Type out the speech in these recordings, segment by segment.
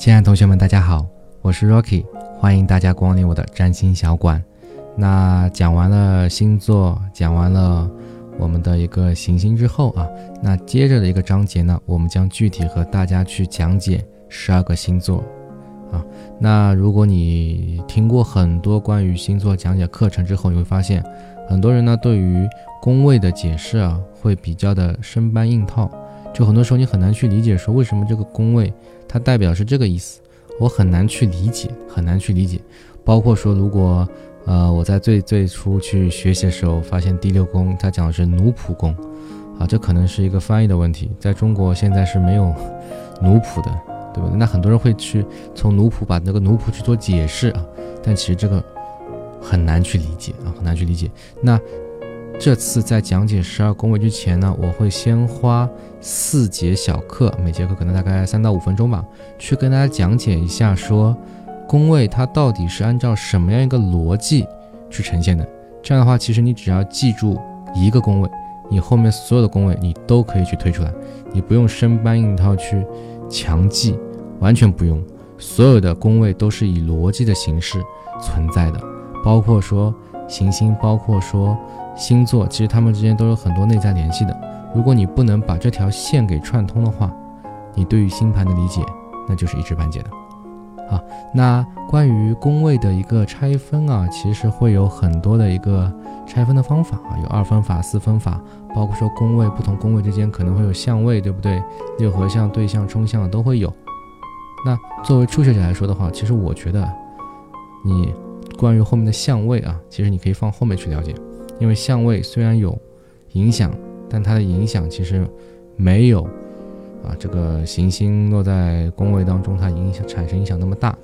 亲爱的同学们，大家好，我是 Rocky，欢迎大家光临我的占星小馆。那讲完了星座，讲完了我们的一个行星之后啊，那接着的一个章节呢，我们将具体和大家去讲解十二个星座啊。那如果你听过很多关于星座讲解课程之后，你会发现，很多人呢对于宫位的解释啊，会比较的生搬硬套。就很多时候你很难去理解，说为什么这个宫位它代表是这个意思，我很难去理解，很难去理解。包括说，如果呃我在最最初去学习的时候，发现第六宫它讲的是奴仆宫，啊，这可能是一个翻译的问题，在中国现在是没有奴仆的，对不对？那很多人会去从奴仆把那个奴仆去做解释啊，但其实这个很难去理解啊，很难去理解。那这次在讲解十二宫位之前呢，我会先花四节小课，每节课可能大概三到五分钟吧，去跟大家讲解一下，说宫位它到底是按照什么样一个逻辑去呈现的。这样的话，其实你只要记住一个宫位，你后面所有的宫位你都可以去推出来，你不用生搬硬套去强记，完全不用。所有的宫位都是以逻辑的形式存在的，包括说行星，包括说。星座其实它们之间都有很多内在联系的。如果你不能把这条线给串通的话，你对于星盘的理解那就是一知半解的。好，那关于宫位的一个拆分啊，其实会有很多的一个拆分的方法啊，有二分法、四分法，包括说宫位不同宫位之间可能会有相位，对不对？六合相、对象、冲相的都会有。那作为初学者来说的话，其实我觉得你关于后面的相位啊，其实你可以放后面去了解。因为相位虽然有影响，但它的影响其实没有啊这个行星落在宫位当中，它影响产生影响那么大。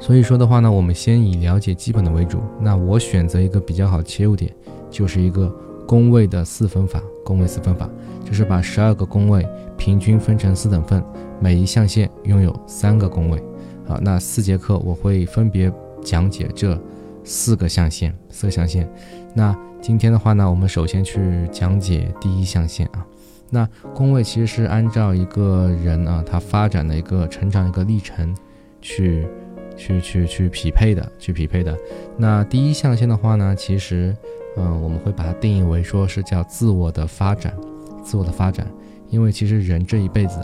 所以说的话呢，我们先以了解基本的为主。那我选择一个比较好切入点，就是一个宫位的四分法。宫位四分法就是把十二个宫位平均分成四等份，每一象限拥有三个宫位。好，那四节课我会分别讲解这。四个象限，四个象限。那今天的话呢，我们首先去讲解第一象限啊。那宫位其实是按照一个人啊，他发展的一个成长一个历程，去去去去匹配的，去匹配的。那第一象限的话呢，其实，嗯，我们会把它定义为说是叫自我的发展，自我的发展。因为其实人这一辈子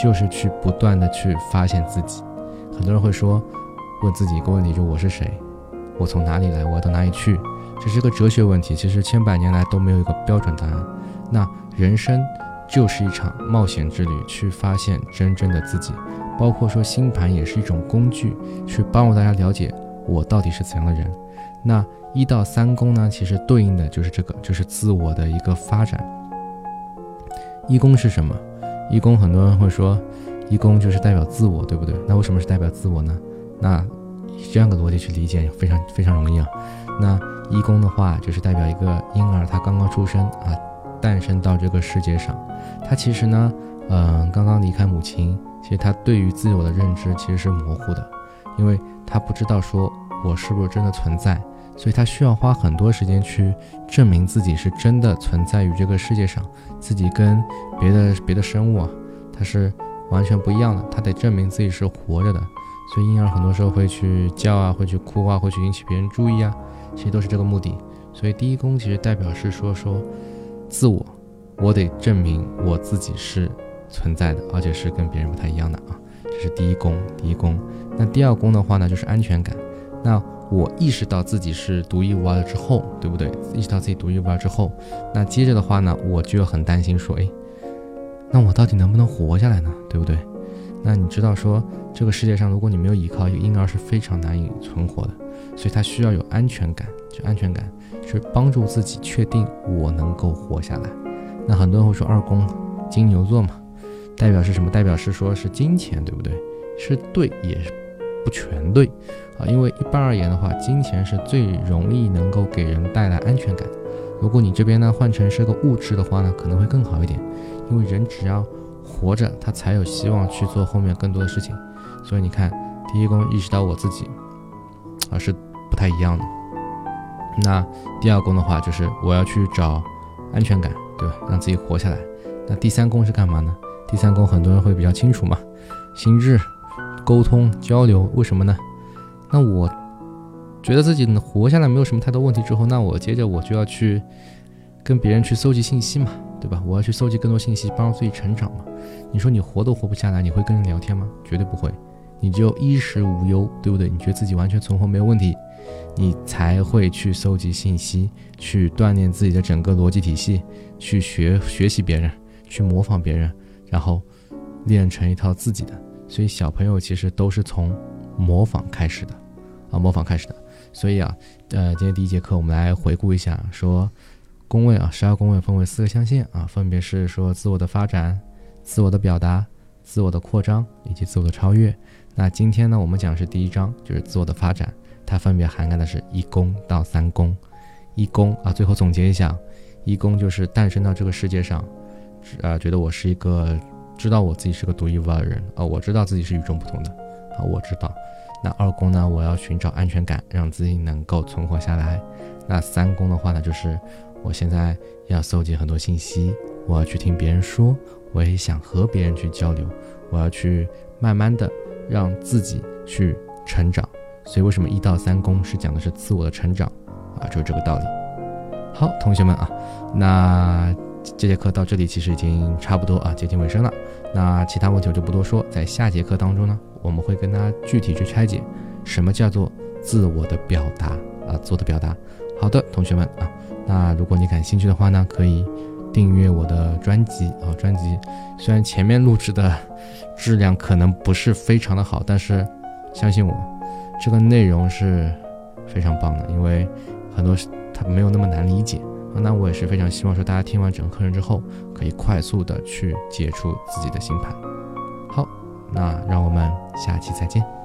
就是去不断的去发现自己。很多人会说，问自己一个问题，就我是谁？我从哪里来？我要到哪里去？这是个哲学问题。其实千百年来都没有一个标准答案。那人生就是一场冒险之旅，去发现真正的自己。包括说星盘也是一种工具，去帮助大家了解我到底是怎样的人。那一到三宫呢？其实对应的就是这个，就是自我的一个发展。一宫是什么？一宫很多人会说，一宫就是代表自我，对不对？那为什么是代表自我呢？那以这样的逻辑去理解，非常非常容易啊。那一宫的话，就是代表一个婴儿，他刚刚出生啊，诞生到这个世界上，他其实呢，嗯，刚刚离开母亲，其实他对于自我的认知其实是模糊的，因为他不知道说我是不是真的存在，所以他需要花很多时间去证明自己是真的存在于这个世界上，自己跟别的别的生物啊，它是完全不一样的，他得证明自己是活着的。所以婴儿很多时候会去叫啊，会去哭啊，会去引起别人注意啊，其实都是这个目的。所以第一宫其实代表是说说自我，我得证明我自己是存在的，而且是跟别人不太一样的啊。这是第一宫，第一宫。那第二宫的话呢，就是安全感。那我意识到自己是独一无二的之后，对不对？意识到自己独一无二之后，那接着的话呢，我就很担心说，哎，那我到底能不能活下来呢？对不对？那你知道说，这个世界上如果你没有依靠，一个婴儿是非常难以存活的，所以他需要有安全感，就安全感是帮助自己确定我能够活下来。那很多人会说二宫金牛座嘛，代表是什么？代表是说是金钱，对不对？是对，也是不全对啊。因为一般而言的话，金钱是最容易能够给人带来安全感。如果你这边呢换成是个物质的话呢，可能会更好一点，因为人只要。活着，他才有希望去做后面更多的事情。所以你看，第一宫意识到我自己，啊是不太一样的。那第二宫的话，就是我要去找安全感，对吧？让自己活下来。那第三宫是干嘛呢？第三宫很多人会比较清楚嘛，心智、沟通、交流。为什么呢？那我觉得自己活下来没有什么太多问题之后，那我接着我就要去跟别人去搜集信息嘛，对吧？我要去搜集更多信息，帮助自己成长嘛。你说你活都活不下来，你会跟人聊天吗？绝对不会。你就衣食无忧，对不对？你觉得自己完全存活没有问题，你才会去搜集信息，去锻炼自己的整个逻辑体系，去学学习别人，去模仿别人，然后练成一套自己的。所以小朋友其实都是从模仿开始的，啊，模仿开始的。所以啊，呃，今天第一节课我们来回顾一下，说宫位啊，十二宫位分为四个象限啊，分别是说自我的发展、自我的表达、自我的扩张以及自我的超越。那今天呢，我们讲的是第一章，就是自我的发展，它分别涵盖的是一宫到三宫。一宫啊，最后总结一下，一宫就是诞生到这个世界上，呃，觉得我是一个知道我自己是个独一无二的人啊，我知道自己是与众不同的啊，我知道。那二宫呢，我要寻找安全感，让自己能够存活下来。那三宫的话呢，就是我现在要搜集很多信息，我要去听别人说，我也想和别人去交流，我要去慢慢的。让自己去成长，所以为什么一到三宫是讲的是自我的成长啊？就是这个道理。好，同学们啊，那这节课到这里其实已经差不多啊，接近尾声了。那其他问题我就不多说，在下节课当中呢，我们会跟大家具体去拆解什么叫做自我的表达啊，自我的表达。好的，同学们啊，那如果你感兴趣的话呢，可以订阅我的专辑啊，专辑虽然前面录制的。质量可能不是非常的好，但是相信我，这个内容是非常棒的，因为很多它没有那么难理解。那我也是非常希望说，大家听完整个课程之后，可以快速的去解除自己的星盘。好，那让我们下期再见。